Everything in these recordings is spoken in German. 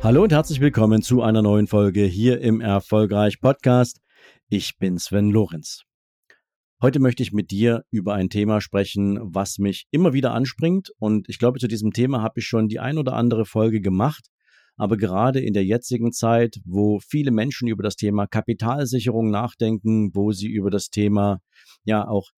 Hallo und herzlich willkommen zu einer neuen Folge hier im Erfolgreich Podcast. Ich bin Sven Lorenz. Heute möchte ich mit dir über ein Thema sprechen, was mich immer wieder anspringt. Und ich glaube, zu diesem Thema habe ich schon die ein oder andere Folge gemacht. Aber gerade in der jetzigen Zeit, wo viele Menschen über das Thema Kapitalsicherung nachdenken, wo sie über das Thema ja auch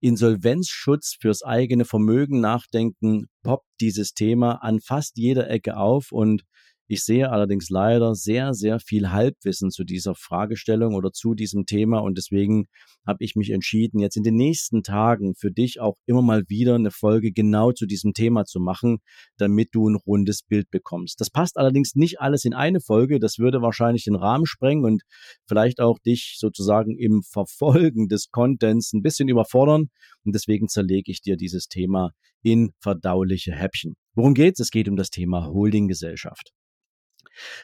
Insolvenzschutz fürs eigene Vermögen nachdenken, poppt dieses Thema an fast jeder Ecke auf und ich sehe allerdings leider sehr, sehr viel Halbwissen zu dieser Fragestellung oder zu diesem Thema und deswegen habe ich mich entschieden, jetzt in den nächsten Tagen für dich auch immer mal wieder eine Folge genau zu diesem Thema zu machen, damit du ein rundes Bild bekommst. Das passt allerdings nicht alles in eine Folge, das würde wahrscheinlich den Rahmen sprengen und vielleicht auch dich sozusagen im Verfolgen des Contents ein bisschen überfordern und deswegen zerlege ich dir dieses Thema in verdauliche Häppchen. Worum geht's? Es geht um das Thema Holdinggesellschaft.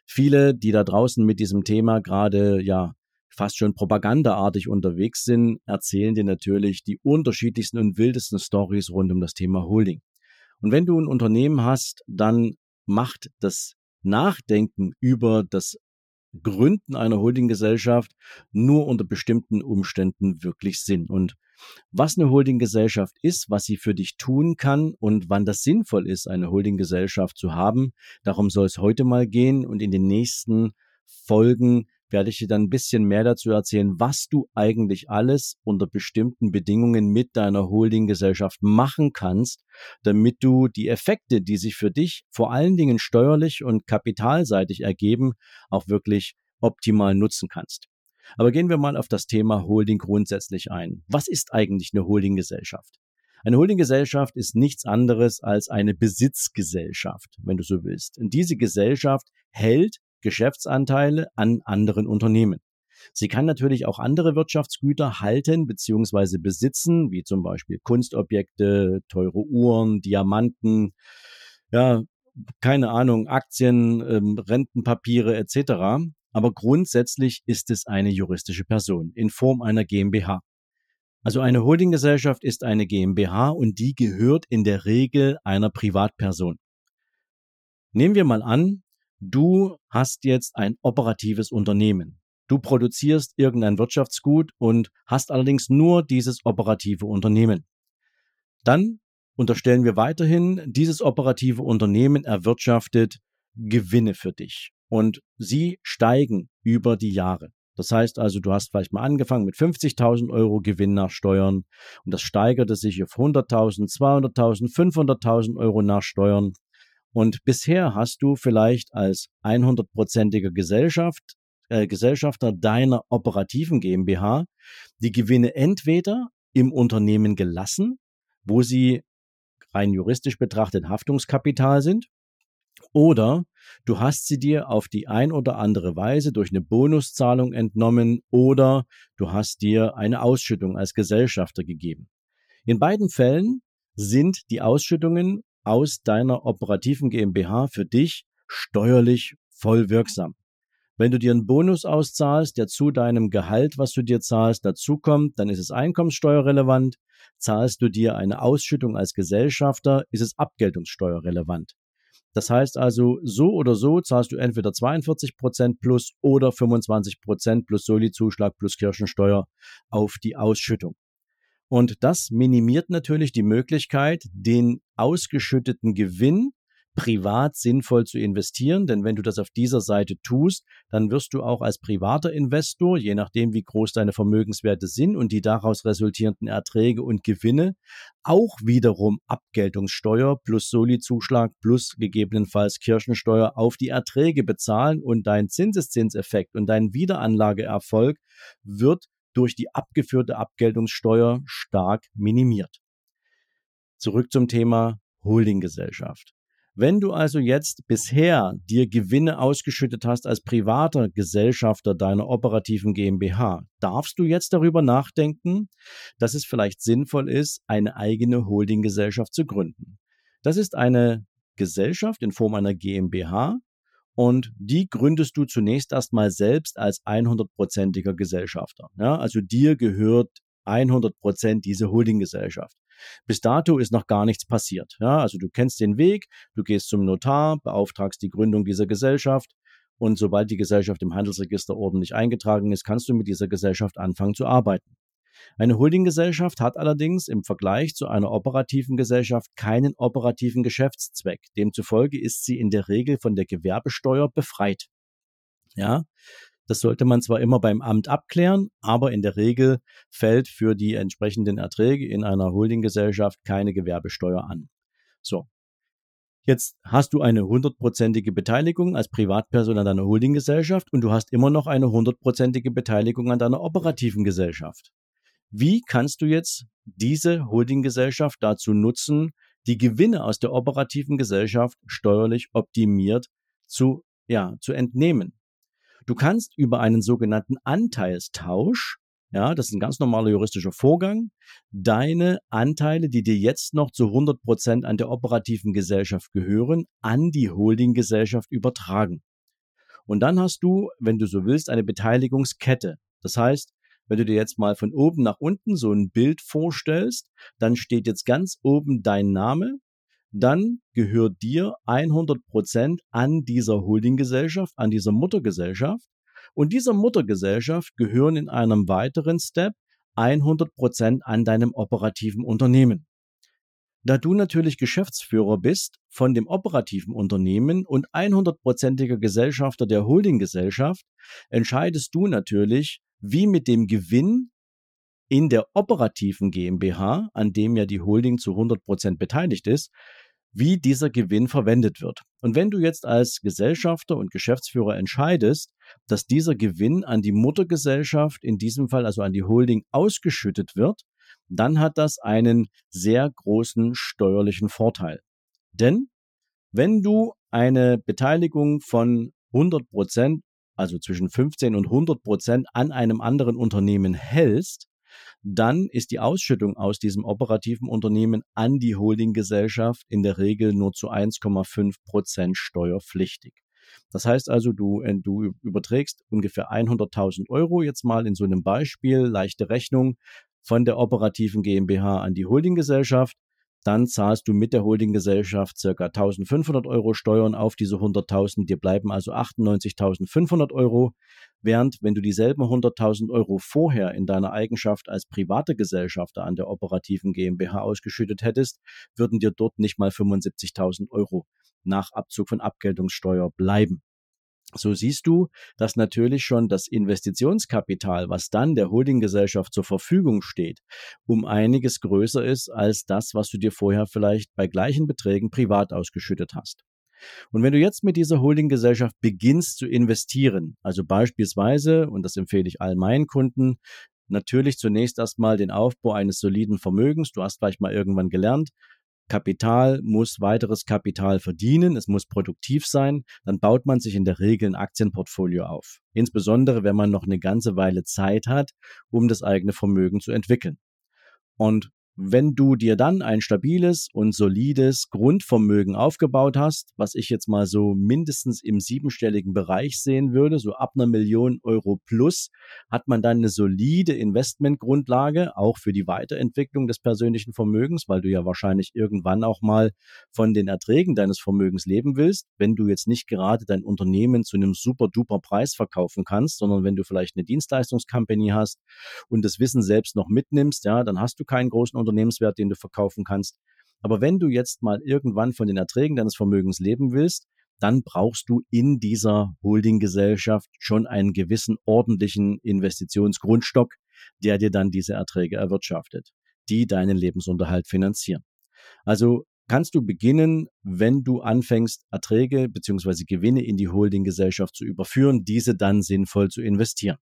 Viele, die da draußen mit diesem Thema gerade ja fast schon propagandaartig unterwegs sind, erzählen dir natürlich die unterschiedlichsten und wildesten Stories rund um das Thema Holding. Und wenn du ein Unternehmen hast, dann macht das Nachdenken über das Gründen einer Holdinggesellschaft nur unter bestimmten Umständen wirklich Sinn. Und was eine Holdinggesellschaft ist, was sie für dich tun kann und wann das sinnvoll ist, eine Holdinggesellschaft zu haben. Darum soll es heute mal gehen und in den nächsten Folgen werde ich dir dann ein bisschen mehr dazu erzählen, was du eigentlich alles unter bestimmten Bedingungen mit deiner Holdinggesellschaft machen kannst, damit du die Effekte, die sich für dich vor allen Dingen steuerlich und kapitalseitig ergeben, auch wirklich optimal nutzen kannst. Aber gehen wir mal auf das Thema Holding grundsätzlich ein. Was ist eigentlich eine Holdinggesellschaft? Eine Holdinggesellschaft ist nichts anderes als eine Besitzgesellschaft, wenn du so willst. Und diese Gesellschaft hält Geschäftsanteile an anderen Unternehmen. Sie kann natürlich auch andere Wirtschaftsgüter halten bzw. besitzen, wie zum Beispiel Kunstobjekte, teure Uhren, Diamanten, ja, keine Ahnung, Aktien, ähm, Rentenpapiere etc aber grundsätzlich ist es eine juristische Person in Form einer GmbH. Also eine Holdinggesellschaft ist eine GmbH und die gehört in der Regel einer Privatperson. Nehmen wir mal an, du hast jetzt ein operatives Unternehmen. Du produzierst irgendein Wirtschaftsgut und hast allerdings nur dieses operative Unternehmen. Dann unterstellen wir weiterhin, dieses operative Unternehmen erwirtschaftet Gewinne für dich und sie steigen über die Jahre. Das heißt also, du hast vielleicht mal angefangen mit 50.000 Euro Gewinn nach Steuern und das steigerte sich auf 100.000, 200.000, 500.000 Euro nach Steuern. Und bisher hast du vielleicht als 100-prozentiger Gesellschaft, äh, Gesellschafter deiner operativen GmbH die Gewinne entweder im Unternehmen gelassen, wo sie rein juristisch betrachtet Haftungskapital sind, oder du hast sie dir auf die ein oder andere Weise durch eine Bonuszahlung entnommen oder du hast dir eine Ausschüttung als Gesellschafter gegeben. In beiden Fällen sind die Ausschüttungen aus deiner operativen GmbH für dich steuerlich voll wirksam. Wenn du dir einen Bonus auszahlst, der zu deinem Gehalt, was du dir zahlst, dazukommt, dann ist es einkommenssteuerrelevant. Zahlst du dir eine Ausschüttung als Gesellschafter, ist es abgeltungssteuerrelevant. Das heißt also, so oder so zahlst du entweder 42 Prozent plus oder 25 Prozent plus Soli-Zuschlag plus Kirchensteuer auf die Ausschüttung. Und das minimiert natürlich die Möglichkeit, den ausgeschütteten Gewinn privat sinnvoll zu investieren, denn wenn du das auf dieser Seite tust, dann wirst du auch als privater Investor, je nachdem wie groß deine Vermögenswerte sind und die daraus resultierenden Erträge und Gewinne, auch wiederum Abgeltungssteuer plus Soli-Zuschlag plus gegebenenfalls Kirchensteuer auf die Erträge bezahlen und dein Zinseszinseffekt und dein Wiederanlageerfolg wird durch die abgeführte Abgeltungssteuer stark minimiert. Zurück zum Thema Holdinggesellschaft. Wenn du also jetzt bisher dir Gewinne ausgeschüttet hast als privater Gesellschafter deiner operativen GmbH, darfst du jetzt darüber nachdenken, dass es vielleicht sinnvoll ist, eine eigene Holdinggesellschaft zu gründen. Das ist eine Gesellschaft in Form einer GmbH und die gründest du zunächst erstmal selbst als 100-prozentiger Gesellschafter. Ja, also dir gehört 100 Prozent diese Holdinggesellschaft. Bis dato ist noch gar nichts passiert. Ja, also du kennst den Weg, du gehst zum Notar, beauftragst die Gründung dieser Gesellschaft und sobald die Gesellschaft im Handelsregister ordentlich eingetragen ist, kannst du mit dieser Gesellschaft anfangen zu arbeiten. Eine Holdinggesellschaft hat allerdings im Vergleich zu einer operativen Gesellschaft keinen operativen Geschäftszweck. Demzufolge ist sie in der Regel von der Gewerbesteuer befreit. Ja, das sollte man zwar immer beim Amt abklären, aber in der Regel fällt für die entsprechenden Erträge in einer Holdinggesellschaft keine Gewerbesteuer an. So. Jetzt hast du eine hundertprozentige Beteiligung als Privatperson an deiner Holdinggesellschaft und du hast immer noch eine hundertprozentige Beteiligung an deiner operativen Gesellschaft. Wie kannst du jetzt diese Holdinggesellschaft dazu nutzen, die Gewinne aus der operativen Gesellschaft steuerlich optimiert zu, ja, zu entnehmen? Du kannst über einen sogenannten Anteilstausch, ja, das ist ein ganz normaler juristischer Vorgang, deine Anteile, die dir jetzt noch zu 100 Prozent an der operativen Gesellschaft gehören, an die Holdinggesellschaft übertragen. Und dann hast du, wenn du so willst, eine Beteiligungskette. Das heißt, wenn du dir jetzt mal von oben nach unten so ein Bild vorstellst, dann steht jetzt ganz oben dein Name, dann gehört dir 100 Prozent an dieser Holdinggesellschaft, an dieser Muttergesellschaft. Und dieser Muttergesellschaft gehören in einem weiteren Step 100 Prozent an deinem operativen Unternehmen. Da du natürlich Geschäftsführer bist von dem operativen Unternehmen und 100-prozentiger Gesellschafter der Holdinggesellschaft, entscheidest du natürlich, wie mit dem Gewinn in der operativen GmbH, an dem ja die Holding zu 100 Prozent beteiligt ist, wie dieser Gewinn verwendet wird. Und wenn du jetzt als Gesellschafter und Geschäftsführer entscheidest, dass dieser Gewinn an die Muttergesellschaft, in diesem Fall also an die Holding, ausgeschüttet wird, dann hat das einen sehr großen steuerlichen Vorteil. Denn wenn du eine Beteiligung von 100 Prozent, also zwischen 15 und 100 Prozent an einem anderen Unternehmen hältst, dann ist die Ausschüttung aus diesem operativen Unternehmen an die Holdinggesellschaft in der Regel nur zu 1,5 Prozent steuerpflichtig. Das heißt also, du, äh, du überträgst ungefähr 100.000 Euro jetzt mal in so einem Beispiel, leichte Rechnung von der operativen GmbH an die Holdinggesellschaft dann zahlst du mit der Holdinggesellschaft circa 1500 Euro Steuern auf diese 100.000. Dir bleiben also 98.500 Euro. Während, wenn du dieselben 100.000 Euro vorher in deiner Eigenschaft als private Gesellschafter an der operativen GmbH ausgeschüttet hättest, würden dir dort nicht mal 75.000 Euro nach Abzug von Abgeltungssteuer bleiben. So siehst du, dass natürlich schon das Investitionskapital, was dann der Holdinggesellschaft zur Verfügung steht, um einiges größer ist als das, was du dir vorher vielleicht bei gleichen Beträgen privat ausgeschüttet hast. Und wenn du jetzt mit dieser Holdinggesellschaft beginnst zu investieren, also beispielsweise, und das empfehle ich all meinen Kunden, natürlich zunächst erstmal den Aufbau eines soliden Vermögens. Du hast vielleicht mal irgendwann gelernt, Kapital muss weiteres Kapital verdienen, es muss produktiv sein, dann baut man sich in der Regel ein Aktienportfolio auf. Insbesondere, wenn man noch eine ganze Weile Zeit hat, um das eigene Vermögen zu entwickeln. Und wenn du dir dann ein stabiles und solides Grundvermögen aufgebaut hast, was ich jetzt mal so mindestens im siebenstelligen Bereich sehen würde, so ab einer Million Euro plus, hat man dann eine solide Investmentgrundlage, auch für die Weiterentwicklung des persönlichen Vermögens, weil du ja wahrscheinlich irgendwann auch mal von den Erträgen deines Vermögens leben willst, wenn du jetzt nicht gerade dein Unternehmen zu einem super duper Preis verkaufen kannst, sondern wenn du vielleicht eine Dienstleistungskompanie hast und das Wissen selbst noch mitnimmst, ja, dann hast du keinen großen Unternehmenswert, den du verkaufen kannst. Aber wenn du jetzt mal irgendwann von den Erträgen deines Vermögens leben willst, dann brauchst du in dieser Holdinggesellschaft schon einen gewissen ordentlichen Investitionsgrundstock, der dir dann diese Erträge erwirtschaftet, die deinen Lebensunterhalt finanzieren. Also kannst du beginnen, wenn du anfängst, Erträge bzw. Gewinne in die Holdinggesellschaft zu überführen, diese dann sinnvoll zu investieren.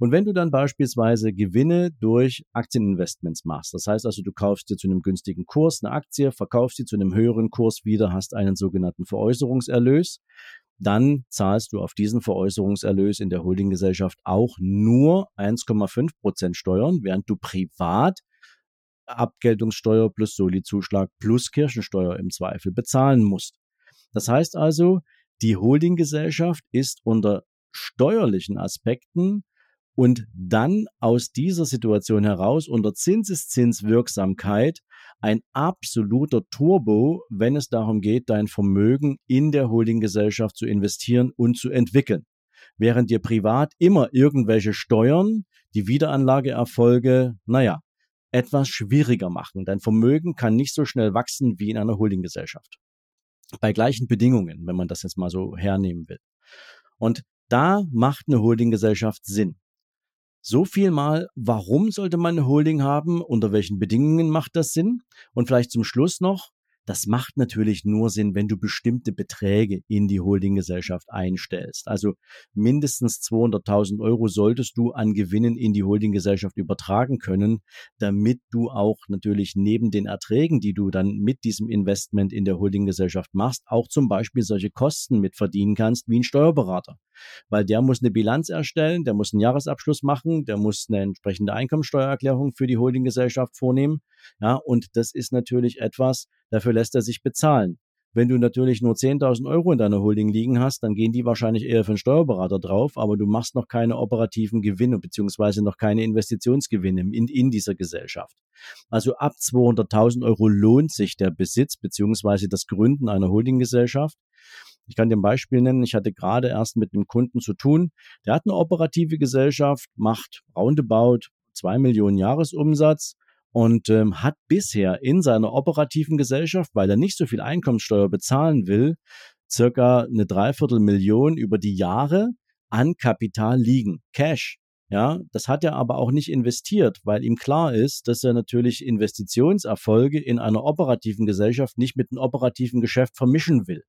Und wenn du dann beispielsweise Gewinne durch Aktieninvestments machst, das heißt also, du kaufst dir zu einem günstigen Kurs eine Aktie, verkaufst sie zu einem höheren Kurs wieder, hast einen sogenannten Veräußerungserlös, dann zahlst du auf diesen Veräußerungserlös in der Holdinggesellschaft auch nur 1,5 Prozent Steuern, während du privat Abgeltungssteuer plus Soli-Zuschlag plus Kirchensteuer im Zweifel bezahlen musst. Das heißt also, die Holdinggesellschaft ist unter steuerlichen Aspekten und dann aus dieser Situation heraus unter Zinseszinswirksamkeit ein absoluter Turbo, wenn es darum geht, dein Vermögen in der Holdinggesellschaft zu investieren und zu entwickeln. Während dir privat immer irgendwelche Steuern, die Wiederanlageerfolge, naja, etwas schwieriger machen. Dein Vermögen kann nicht so schnell wachsen wie in einer Holdinggesellschaft. Bei gleichen Bedingungen, wenn man das jetzt mal so hernehmen will. Und da macht eine Holdinggesellschaft Sinn. So viel mal, warum sollte man eine Holding haben? Unter welchen Bedingungen macht das Sinn? Und vielleicht zum Schluss noch, das macht natürlich nur Sinn, wenn du bestimmte Beträge in die Holdinggesellschaft einstellst. Also mindestens 200.000 Euro solltest du an Gewinnen in die Holdinggesellschaft übertragen können, damit du auch natürlich neben den Erträgen, die du dann mit diesem Investment in der Holdinggesellschaft machst, auch zum Beispiel solche Kosten mit verdienen kannst wie ein Steuerberater. Weil der muss eine Bilanz erstellen, der muss einen Jahresabschluss machen, der muss eine entsprechende Einkommensteuererklärung für die Holdinggesellschaft vornehmen. Ja, und das ist natürlich etwas, dafür lässt er sich bezahlen. Wenn du natürlich nur 10.000 Euro in deiner Holding liegen hast, dann gehen die wahrscheinlich eher für einen Steuerberater drauf, aber du machst noch keine operativen Gewinne beziehungsweise noch keine Investitionsgewinne in, in dieser Gesellschaft. Also ab 200.000 Euro lohnt sich der Besitz beziehungsweise das Gründen einer Holdinggesellschaft. Ich kann dir ein Beispiel nennen. Ich hatte gerade erst mit einem Kunden zu tun. Der hat eine operative Gesellschaft, macht roundabout zwei Millionen Jahresumsatz und ähm, hat bisher in seiner operativen Gesellschaft, weil er nicht so viel Einkommenssteuer bezahlen will, circa eine Dreiviertelmillion über die Jahre an Kapital liegen, Cash. Ja, das hat er aber auch nicht investiert, weil ihm klar ist, dass er natürlich Investitionserfolge in einer operativen Gesellschaft nicht mit einem operativen Geschäft vermischen will.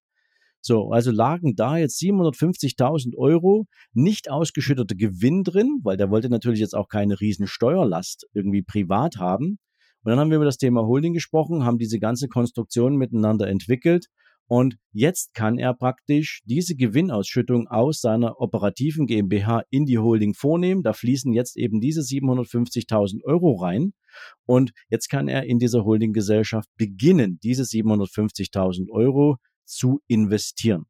So, also lagen da jetzt 750.000 Euro nicht ausgeschütteter Gewinn drin, weil der wollte natürlich jetzt auch keine riesen Steuerlast irgendwie privat haben. Und dann haben wir über das Thema Holding gesprochen, haben diese ganze Konstruktion miteinander entwickelt. Und jetzt kann er praktisch diese Gewinnausschüttung aus seiner operativen GmbH in die Holding vornehmen. Da fließen jetzt eben diese 750.000 Euro rein. Und jetzt kann er in dieser Holdinggesellschaft beginnen, diese 750.000 Euro zu investieren.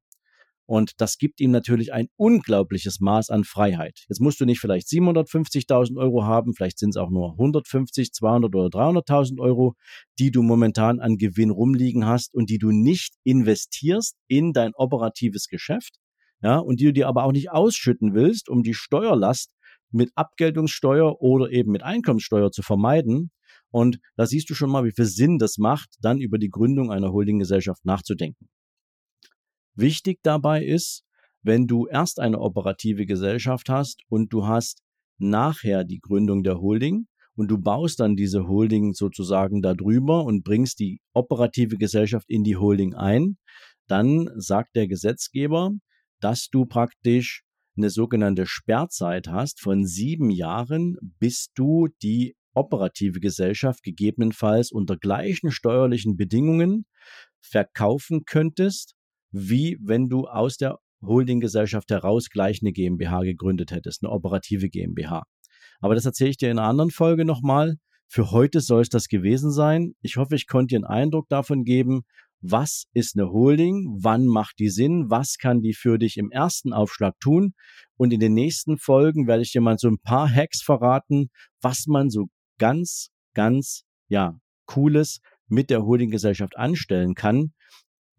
Und das gibt ihm natürlich ein unglaubliches Maß an Freiheit. Jetzt musst du nicht vielleicht 750.000 Euro haben, vielleicht sind es auch nur 150, 200 oder 300.000 Euro, die du momentan an Gewinn rumliegen hast und die du nicht investierst in dein operatives Geschäft, ja, und die du dir aber auch nicht ausschütten willst, um die Steuerlast mit Abgeltungssteuer oder eben mit Einkommenssteuer zu vermeiden. Und da siehst du schon mal, wie viel Sinn das macht, dann über die Gründung einer Holdinggesellschaft nachzudenken. Wichtig dabei ist, wenn du erst eine operative Gesellschaft hast und du hast nachher die Gründung der Holding und du baust dann diese Holding sozusagen darüber und bringst die operative Gesellschaft in die Holding ein, dann sagt der Gesetzgeber, dass du praktisch eine sogenannte Sperrzeit hast von sieben Jahren, bis du die operative Gesellschaft gegebenenfalls unter gleichen steuerlichen Bedingungen verkaufen könntest wie wenn du aus der Holdinggesellschaft heraus gleich eine GmbH gegründet hättest, eine operative GmbH. Aber das erzähle ich dir in einer anderen Folge nochmal. Für heute soll es das gewesen sein. Ich hoffe, ich konnte dir einen Eindruck davon geben, was ist eine Holding, wann macht die Sinn, was kann die für dich im ersten Aufschlag tun. Und in den nächsten Folgen werde ich dir mal so ein paar Hacks verraten, was man so ganz, ganz, ja, cooles mit der Holdinggesellschaft anstellen kann.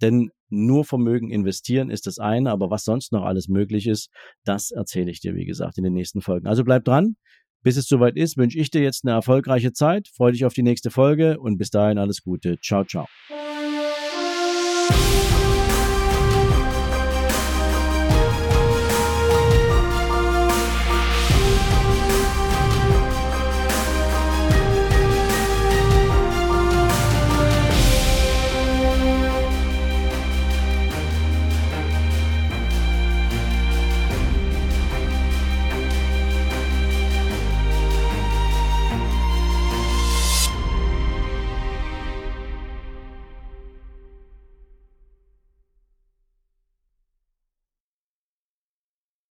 Denn nur Vermögen investieren ist das eine, aber was sonst noch alles möglich ist, das erzähle ich dir, wie gesagt, in den nächsten Folgen. Also bleib dran. Bis es soweit ist, wünsche ich dir jetzt eine erfolgreiche Zeit. Freue dich auf die nächste Folge und bis dahin alles Gute. Ciao, ciao.